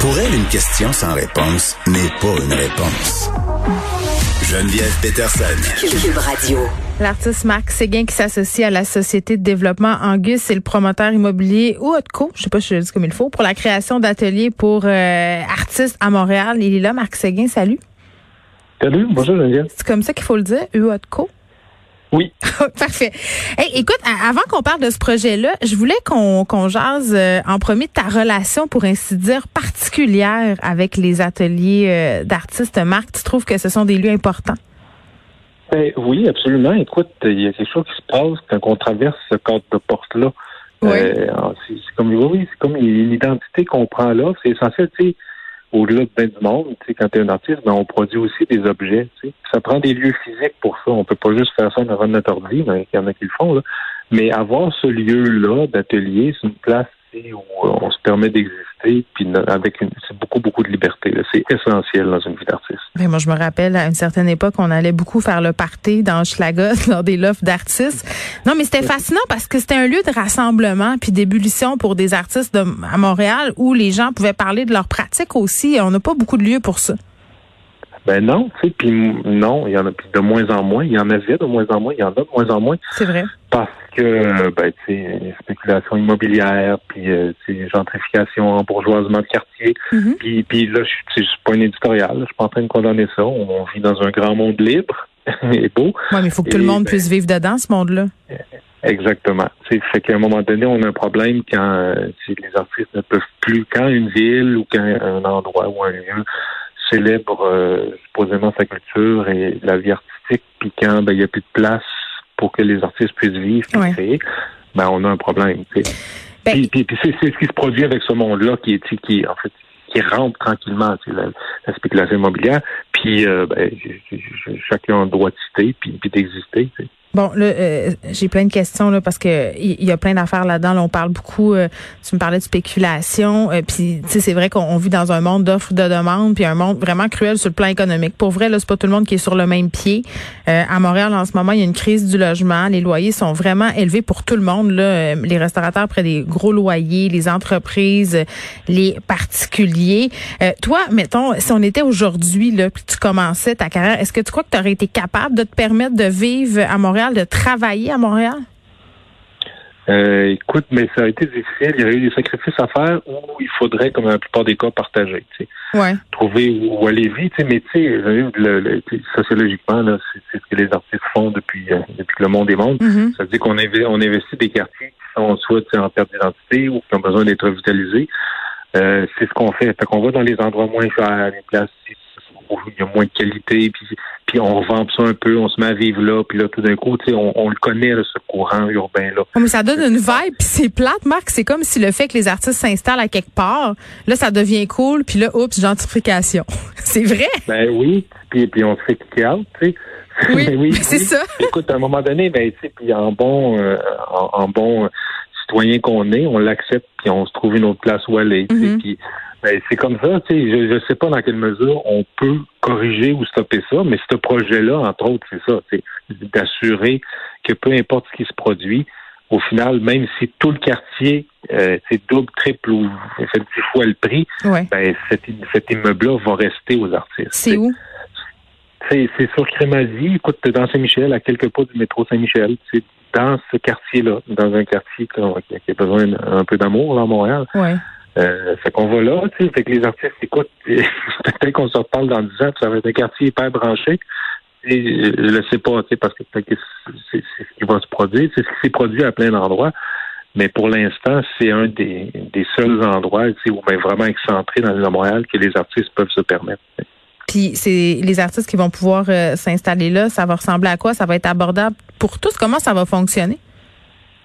Pour elle, une question sans réponse n'est pas une réponse. Geneviève Peterson. Cube Radio. L'artiste Marc Séguin qui s'associe à la Société de développement Angus et le promoteur immobilier Outco, je sais pas si je le dis comme il faut, pour la création d'ateliers pour euh, artistes à Montréal. Il est là, Marc Séguin, salut. Salut, bonjour Geneviève. C'est comme ça qu'il faut le dire, Outco? Oui. Parfait. Hey, écoute, avant qu'on parle de ce projet-là, je voulais qu'on qu'on jase euh, en premier de ta relation, pour ainsi dire, particulière avec les ateliers euh, d'artistes. Marc, tu trouves que ce sont des lieux importants? Ben, oui, absolument. Écoute, il y a quelque chose qui se passe quand on traverse ce cadre de porte-là. Oui. Euh, c'est c'est comme, oui, c'est comme une identité qu'on prend là. C'est essentiel, tu sais, au-delà de ben du monde, tu sais, quand tu es un artiste, ben, on produit aussi des objets, tu sais. Ça prend des lieux physiques pour ça. On peut pas juste faire ça devant notre ordi, mais il y en a qui le font, là. Mais avoir ce lieu-là d'atelier, c'est une place où euh, on se permet d'exister, puis avec une, beaucoup, beaucoup de liberté. C'est essentiel dans une vie d'artiste. Ben, moi, je me rappelle, à une certaine époque, on allait beaucoup faire le party dans Schlaga lors des lofts d'artistes. Non, mais c'était fascinant parce que c'était un lieu de rassemblement puis d'ébullition pour des artistes à Montréal où les gens pouvaient parler de leurs pratiques aussi. On n'a pas beaucoup de lieux pour ça. Ben non, tu sais, puis non, il y en a puis de moins en moins. Il y en avait de moins en moins, il y en a de moins en moins C'est vrai. parce que, ben, tu sais, spéculation immobilière, puis euh, gentrification, embourgeoisement de quartier. Mhm. Puis, puis là, je suis pas un éditorial, je suis pas en train de condamner ça. On vit dans un grand monde libre et beau. Ouais, mais il faut que tout le monde ben- puisse vivre dedans, ce monde-là. Exactement. C'est fait qu'à un moment donné, on a un problème quand euh, si les artistes ne peuvent plus, quand une ville ou quand un endroit ou un lieu célèbre euh, supposément sa culture et la vie artistique, puis quand ben, il n'y a plus de place pour que les artistes puissent vivre et Ouais. créer, ben on a un problème. Ben- puis puis, puis c'est, c'est ce qui se produit avec ce monde-là qui est, qui en fait qui rentre tranquillement, sais, la, la spéculation immobilière, puis euh, ben, chacun a le droit de citer puis, puis d'exister. Bon, là, euh, j'ai plein de questions là parce que il y, a plein d'affaires là-dedans. Là, on parle beaucoup. euh, tu me parlais de spéculation, euh, puis tu sais, c'est vrai qu'on on vit dans un monde d'offres de demande, puis un monde vraiment cruel sur le plan économique. Pour vrai, là, c'est pas tout le monde qui est sur le même pied. Euh, à Montréal, en ce moment, il y a une crise du logement. Les loyers sont vraiment élevés pour tout le monde. Là, Euh, les restaurateurs prennent des gros loyers, les entreprises, les particuliers. Euh, toi, mettons, si on était aujourd'hui là, puis tu commençais ta carrière, est-ce que tu crois que tu aurais été capable de te permettre de vivre à Montréal, de travailler à Montréal? Euh, écoute, mais ça a été difficile. Il y a eu des sacrifices à faire où il faudrait, comme dans la plupart des cas, partager. Tu sais. Ouais. Trouver où, aller. Tu sais, mais tu sais, le, le- sociologiquement, c'est, ce que les artistes font depuis, euh, depuis le monde est monde. Mhm. Ça veut dire qu'on on investit des quartiers qui sont soit tu sais, en perte d'identité ou qui ont besoin d'être revitalisés. Euh, c'est ce qu'on fait. Fait qu'on va dans les endroits moins chers, les places il y a moins de qualité, puis, puis on revampe ça un peu, on se met à vivre là, puis là, tout d'un coup, tu sais, on, on le connaît, là, ce courant urbain-là. Mais ça donne une vibe, puis c'est plate, Marc. C'est comme si le fait que les artistes s'installent à quelque part, là, ça devient cool, puis là, oups, gentrification. c'est vrai? Ben oui, puis, puis on se fait kicker out, tu sais. Oui, c'est ça. Écoute, à un moment donné, ben, tu sais, puis en bon, euh, en, en bon citoyen qu'on est, on l'accepte, puis on se trouve une autre place où aller, Mhm. puis ben, c'est comme ça, tu sais, je ne sais pas dans quelle mesure on peut corriger ou stopper ça, mais ce projet-là, entre autres, c'est ça, c'est d'assurer que peu importe ce qui se produit, au final, même si tout le quartier, euh, c'est double, triple ou fait dix fois le prix, Ouais. ben, cet, cet immeuble-là va rester aux artistes. C'est où? C'est, c'est sur Crémazie. Écoute, dans Saint-Michel, à quelques pas du métro Saint-Michel. C'est dans ce quartier-là, dans un quartier qui a, besoin d'un un peu d'amour, là, à Montréal. Ouais. Euh, fait qu'on va là, tu sais, fait que les artistes écoutent, peut-être qu'on se reparle dans 10 ans, ça va être un quartier hyper branché. Et je le sais pas, tu sais, parce que peut-être c'est, ce qui va se produire, c'est ce qui s'est produit à plein d'endroits. Mais pour l'instant, c'est un des, des seuls endroits, où ben, vraiment excentré dans de Montréal que les artistes peuvent se permettre. Puis c'est les artistes qui vont pouvoir euh, s'installer là, ça va ressembler à quoi? Ça va être abordable pour tous? Comment ça va fonctionner?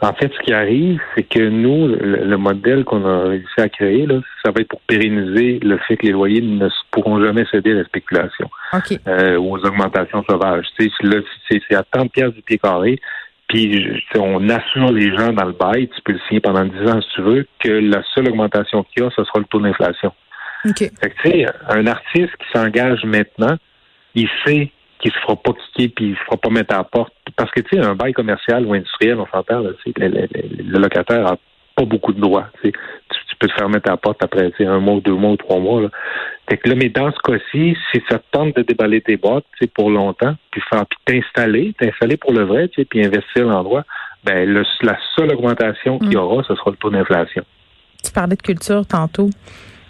En fait, ce qui arrive, c'est que nous, le, modèle qu'on a réussi à créer, là, ça va être pour pérenniser le fait que les loyers ne pourront jamais céder à la spéculation euh, ou aux augmentations sauvages. C'est à 30 pièces du pied carré. Puis on assure les gens dans le bail, tu peux le signer pendant 10 ans si tu veux, que la seule augmentation qu'il y a, ce sera le taux d'inflation. Okay. Fait que, un artiste qui s'engage maintenant, il sait qu'il se fera pas kicker puis il se fera pas mettre à la porte. Parce que, tu sais, un bail commercial ou industriel, on s'entend, le, le, le, locataire a pas beaucoup de droits. Tu, tu, peux te faire mettre à la porte après un mois, deux mois ou trois mois. Là. Fait que là, mais dans ce cas-ci, si ça te tente de déballer tes boîtes pour longtemps, puis faire puis t'installer, t'installer pour le vrai, puis investir l'endroit, ben le, la seule augmentation qu'il y mm. aura, ce sera le taux d'inflation. Tu parlais de culture tantôt.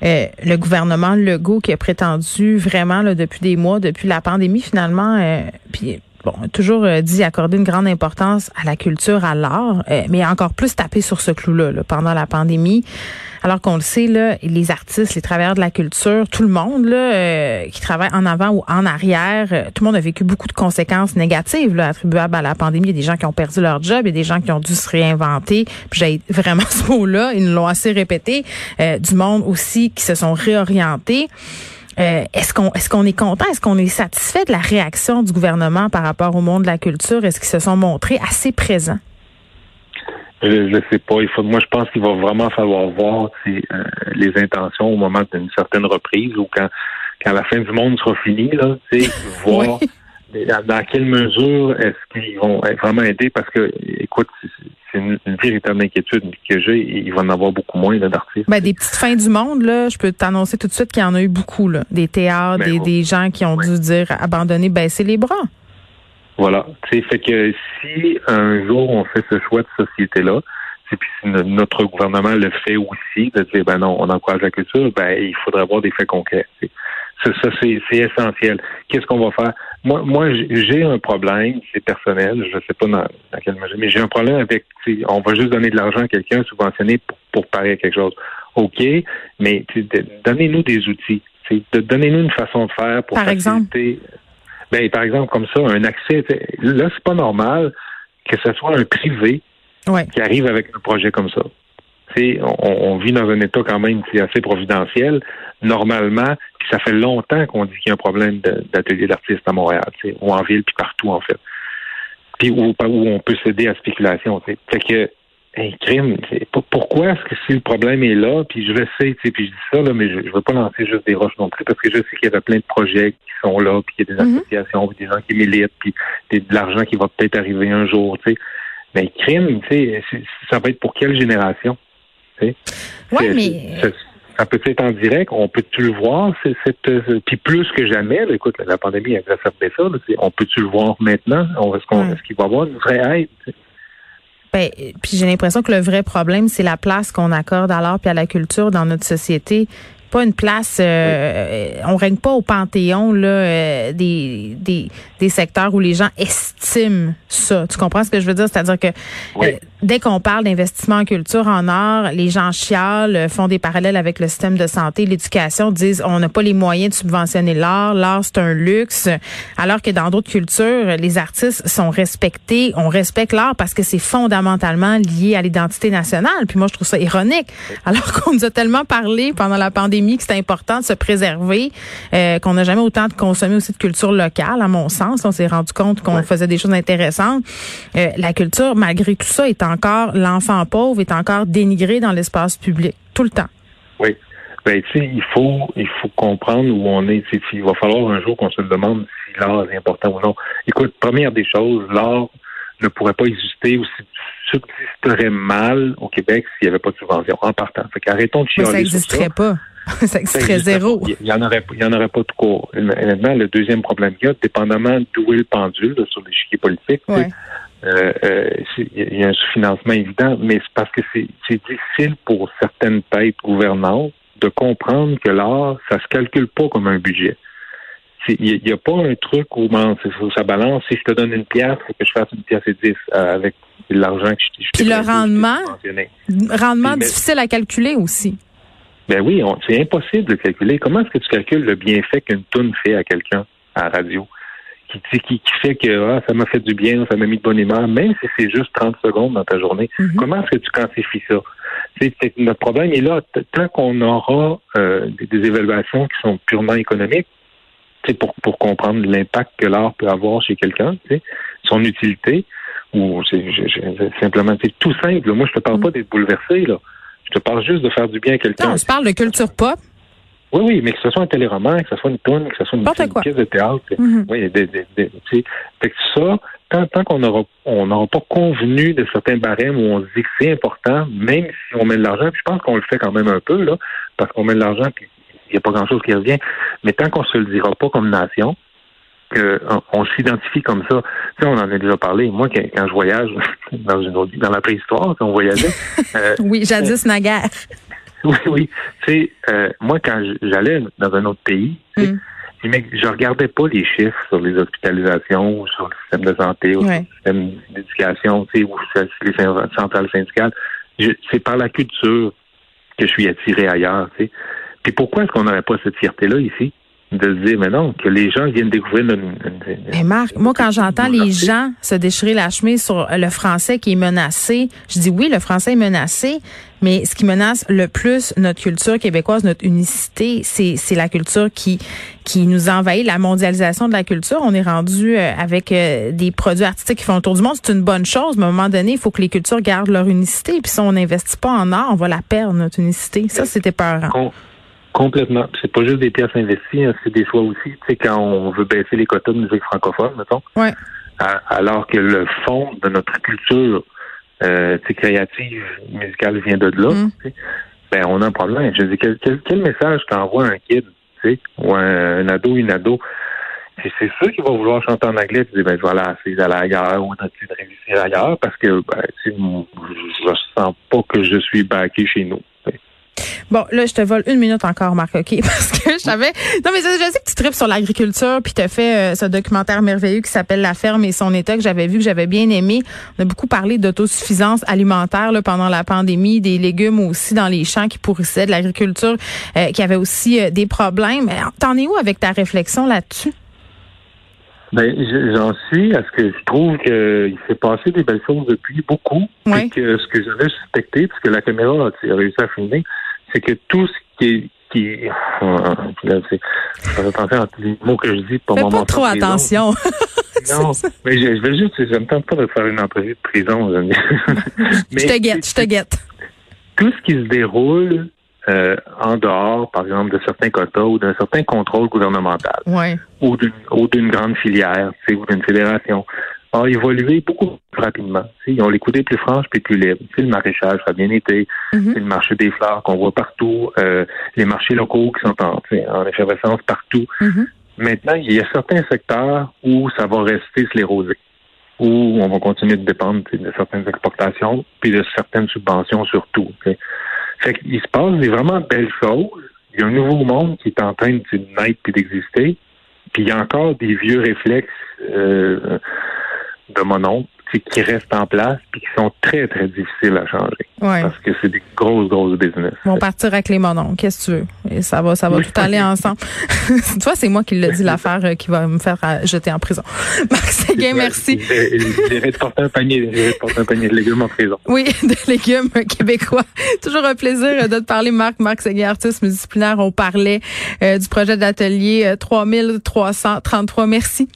Euh, le gouvernement Legault qui a prétendu vraiment là, depuis des mois, depuis la pandémie finalement, euh, puis bon, toujours euh, dit accorder une grande importance à la culture, à l'art, euh, mais encore plus taper sur ce clou-là pendant la pandémie. Alors qu'on le sait, là, les artistes, les travailleurs de la culture, tout le monde là, euh, qui travaille en avant ou en arrière, tout le monde a vécu beaucoup de conséquences négatives là, attribuables à la pandémie. Il y a des gens qui ont perdu leur job, il y a des gens qui ont dû se réinventer. J'ai vraiment ce mot-là, ils l'ont assez répété. du monde aussi qui se sont réorientés. Euh, est-ce qu'on est-ce qu'on est content, est-ce qu'on est satisfait de la réaction du gouvernement par rapport au monde de la culture? Est-ce qu'ils se sont montrés assez présents? Je ne sais pas. Il faut, moi, je pense qu'il va vraiment falloir voir euh, les intentions au moment d'une certaine reprise ou quand quand la fin du monde sera finie, là, voir dans quelle mesure est-ce qu'ils vont vraiment aider parce que, écoute, c'est une, véritable inquiétude que j'ai. Il va en avoir beaucoup moins d'artistes. Ben, des petites fins du monde, là, je peux t'annoncer tout de suite qu'il y en a eu beaucoup. Là. Des théâtres, ben, des, gens qui ont dû dire abandonner, baisser les bras. Voilà. C'est fait que si un jour on fait ce choix de société-là, puis si notre gouvernement le fait aussi, de dire ben non, on encourage la culture, ben il faudrait avoir des faits concrets. Ça, ça c'est essentiel. Qu'est-ce qu'on va faire? Moi, moi j'ai un problème, c'est personnel, je ne sais pas dans, quelle mesure, mais j'ai un problème avec, on va juste donner de l'argent à quelqu'un subventionné pour, pour parer à quelque chose. OK, mais donnez-nous des outils. Donnez-nous une façon de faire pour par faciliter. Exemple? Ben, par exemple, comme ça, un accès. Là, c'est pas normal que ce soit un privé qui arrive avec un projet comme ça. On, on, vit dans un état quand même qui est assez providentiel. Normalement, puis ça fait longtemps qu'on dit qu'il y a un problème d'atelier d'artistes à Montréal, ou en ville, puis partout en fait. Puis où, où on peut céder à spéculation. Fait que un crime, pourquoi est-ce que si le problème est là, puis je le sais, puis je dis ça, là, mais je ne veux pas lancer juste des roches non plus, parce que je sais qu'il y a plein de projets qui sont là, puis il y a des mm-hmm. associations, puis des gens qui militent, puis de l'argent qui va peut-être arriver un jour, tu sais. Mais crime, tu sais, ça va être pour quelle génération? Oui, mais ça peut être en direct, on peut-tu le voir, c'est cette euh, puis plus que jamais, écoute, la pandémie a exacerbé ça, on peut-tu le voir maintenant? Est-ce qu'on est-ce qu'il va y avoir une vraie aide? Ben, puis j'ai l'impression que le vrai problème, c'est la place qu'on accorde à l'art et à la culture dans notre société. Pas une place, euh, on règne pas au panthéon là euh, des, des, des secteurs où les gens estiment ça. Tu comprends ce que je veux dire? C'est-à-dire que euh, dès qu'on parle d'investissement en culture, en art, les gens chialent, font des parallèles avec le système de santé, l'éducation, disent on n'a pas les moyens de subventionner l'art, l'art c'est un luxe, alors que dans d'autres cultures, les artistes sont respectés, on respecte l'art parce que c'est fondamentalement lié à l'identité nationale. Puis moi je trouve ça ironique, alors qu'on nous a tellement parlé pendant la pandémie que c'est important de se préserver, euh, qu'on n'a jamais autant de consommer aussi de culture locale, à mon sens. On s'est rendu compte qu'on faisait des choses intéressantes. Euh, la culture, malgré tout ça, est encore, l'enfant pauvre est encore dénigré dans l'espace public, tout le temps. Oui. Ben, tu sais, il faut, il faut comprendre où on est. Il va falloir un jour qu'on se demande si l'art est important ou non. Écoute, première des choses, l'art ne pourrait pas exister ou subsisterait mal au Québec s'il n'y avait pas de subvention en partant. Fait qu'arrêtons de chialer. Mais ça n'existerait pas. ça serait zéro. Il n'y en, aurait, il y en aurait pas de cours. Maintenant, le deuxième problème qu'il y a, dépendamment d'où est le pendule sur l'échiquier politique, euh, euh, il y a un sous-financement évident, mais c'est parce que c'est difficile pour certaines têtes gouvernantes de comprendre que l'art, ça se calcule pas comme un budget. Il n'y a, pas un truc où ça balance. Si je te donne une pièce, il faut que je fasse une pièce et dix euh, avec l'argent que je, je Puis le rendement, rendement difficile à calculer aussi. Ben oui, c'est impossible de calculer. Comment est-ce que tu calcules le bienfait qu'une toune fait à quelqu'un à la radio? Qui, qui, fait que ah, ça m'a fait du bien, ça m'a mis de bonne humeur, même si c'est juste 30 secondes dans ta journée. Mm-hmm. Comment est-ce que tu quantifies ça? C'est, notre problème est là. Tant qu'on aura euh, des, évaluations qui sont purement économiques, c'est pour, pour comprendre l'impact que l'art peut avoir chez quelqu'un, son utilité, ou c'est, simplement c'est tout simple. Moi, je te parle mm. pas d'être bouleversé, là. Je te parle juste de faire du bien à quelqu'un. Je parle de culture pop. Oui, oui, mais que ce soit un téléroman, que ce soit une tourne, que ce soit une, pièce de théâtre. Mm-hmm. Oui, des, des, des, fait que ça, tant, tant qu'on n'aura on n'aura pas convenu de certains barèmes où on se dit que c'est important, même si on met de l'argent, puis je pense qu'on le fait quand même un peu, là, parce qu'on met de l'argent, puis il n'y a pas grand-chose qui revient. Mais tant qu'on se le dira pas comme nation, qu'on on, s'identifie comme ça. Tu sais, on en a déjà parlé. Moi, quand, je voyage dans une autre, dans la préhistoire, quand on voyageait. Euh, oui, jadis naguère. Oui, oui. Tu sais, euh, moi, quand j'allais dans un autre pays, mm. je regardais pas les chiffres sur les hospitalisations, sur le système de santé, ou sur le système d'éducation, tu sais, ou sur les centrales syndicales. C'est par la culture que je suis attiré ailleurs, tu sais. Puis pourquoi est-ce qu'on n'aurait pas cette fierté-là ici? De se dire, mais non, que les gens viennent découvrir notre... Mais Marc, moi, quand j'entends les gens se déchirer la chemise sur le français qui est menacé, je dis oui, le français est menacé, mais ce qui menace le plus notre culture québécoise, notre unicité, c'est, c'est la culture qui, qui nous envahit, la mondialisation de la culture. On est rendu euh, avec euh, des produits artistiques qui font le tour du monde. C'est une bonne chose, mais à un moment donné, il faut que les cultures gardent leur unicité. Puis si on n'investit pas en art, on va la perdre, notre unicité. Ça, c'était peurant. Complètement. C'est pas juste des pièces investies, hein, c'est des choix aussi. Tu sais, quand on veut baisser les quotas de musique francophone, mettons. Ouais. alors que le fond de notre culture euh, créative, musicale vient de là, mm. ben on a un problème. Je dis quel, quel, message t'envoie un kid, tu sais, ou un, ado, une ado? C'est sûr qu'il va vouloir chanter en anglais, tu dis ben voilà, c'est d'aller ailleurs ou de réussir ailleurs parce que ben, je sens pas que je suis backé chez nous. Bon, là, je te vole une minute encore, Marc, OK? Parce que je savais. Non, mais je sais que tu tripes sur l'agriculture, puis tu as fait euh, ce documentaire merveilleux qui s'appelle La ferme et son état, que j'avais vu, que j'avais bien aimé. On a beaucoup parlé d'autosuffisance alimentaire là, pendant la pandémie, des légumes aussi dans les champs qui pourrissaient, de l'agriculture euh, qui avait aussi euh, des problèmes. T'en es où avec ta réflexion là-dessus? Ben, j'en suis à ce que je trouve qu'il s'est passé des belles choses depuis beaucoup. Oui. que ce que j'avais suspecté, parce que la caméra a réussi à filmer, c'est que tout ce qui est qui euh, à tous les mots que je dis pour Fais pas trop attention. non, mais je, je vais juste, je me tente pas de faire une entrevue de prison. je te guette, je te guette. Tout ce qui se déroule euh, en dehors, par exemple, de certains quotas ou d'un certain contrôle gouvernemental, ouais. ou d'une grande filière, ou d'une fédération, a évolué beaucoup plus rapidement. Ils ont les coudées plus franches et plus libres. le maraîchage, ça a bien été. Mm-hmm. C'est le marché des fleurs qu'on voit partout. Euh, les marchés locaux qui sont en, en effervescence partout. Mm-hmm. Maintenant, il y a certains secteurs où ça va rester sclérosé, où on va continuer de dépendre de certaines exportations, puis de certaines subventions surtout. Fait qu'il se passe des vraiment belles choses. Il y a un nouveau monde qui est en train de naître puis d'exister. Puis il y a encore des vieux réflexes euh, de mon oncle qui restent en place puis qui sont très, très difficiles à changer. Parce que c'est des grosses, grosses business. Ils vont partir avec les mononcles. Qu'est-ce que tu veux? Et ça va, ça va tout aller ensemble. tu vois, c'est moi qui l'ai dit, l'affaire euh, qui va me faire euh, jeter en prison. Marc Séguin, merci. J'irai te porter un panier, porter un panier de légumes en prison. Oui, de légumes québécois. Toujours un plaisir de te parler, Marc. Marc Séguin, artiste disciplinaire. On parlait euh, du projet d'atelier 3333. Merci.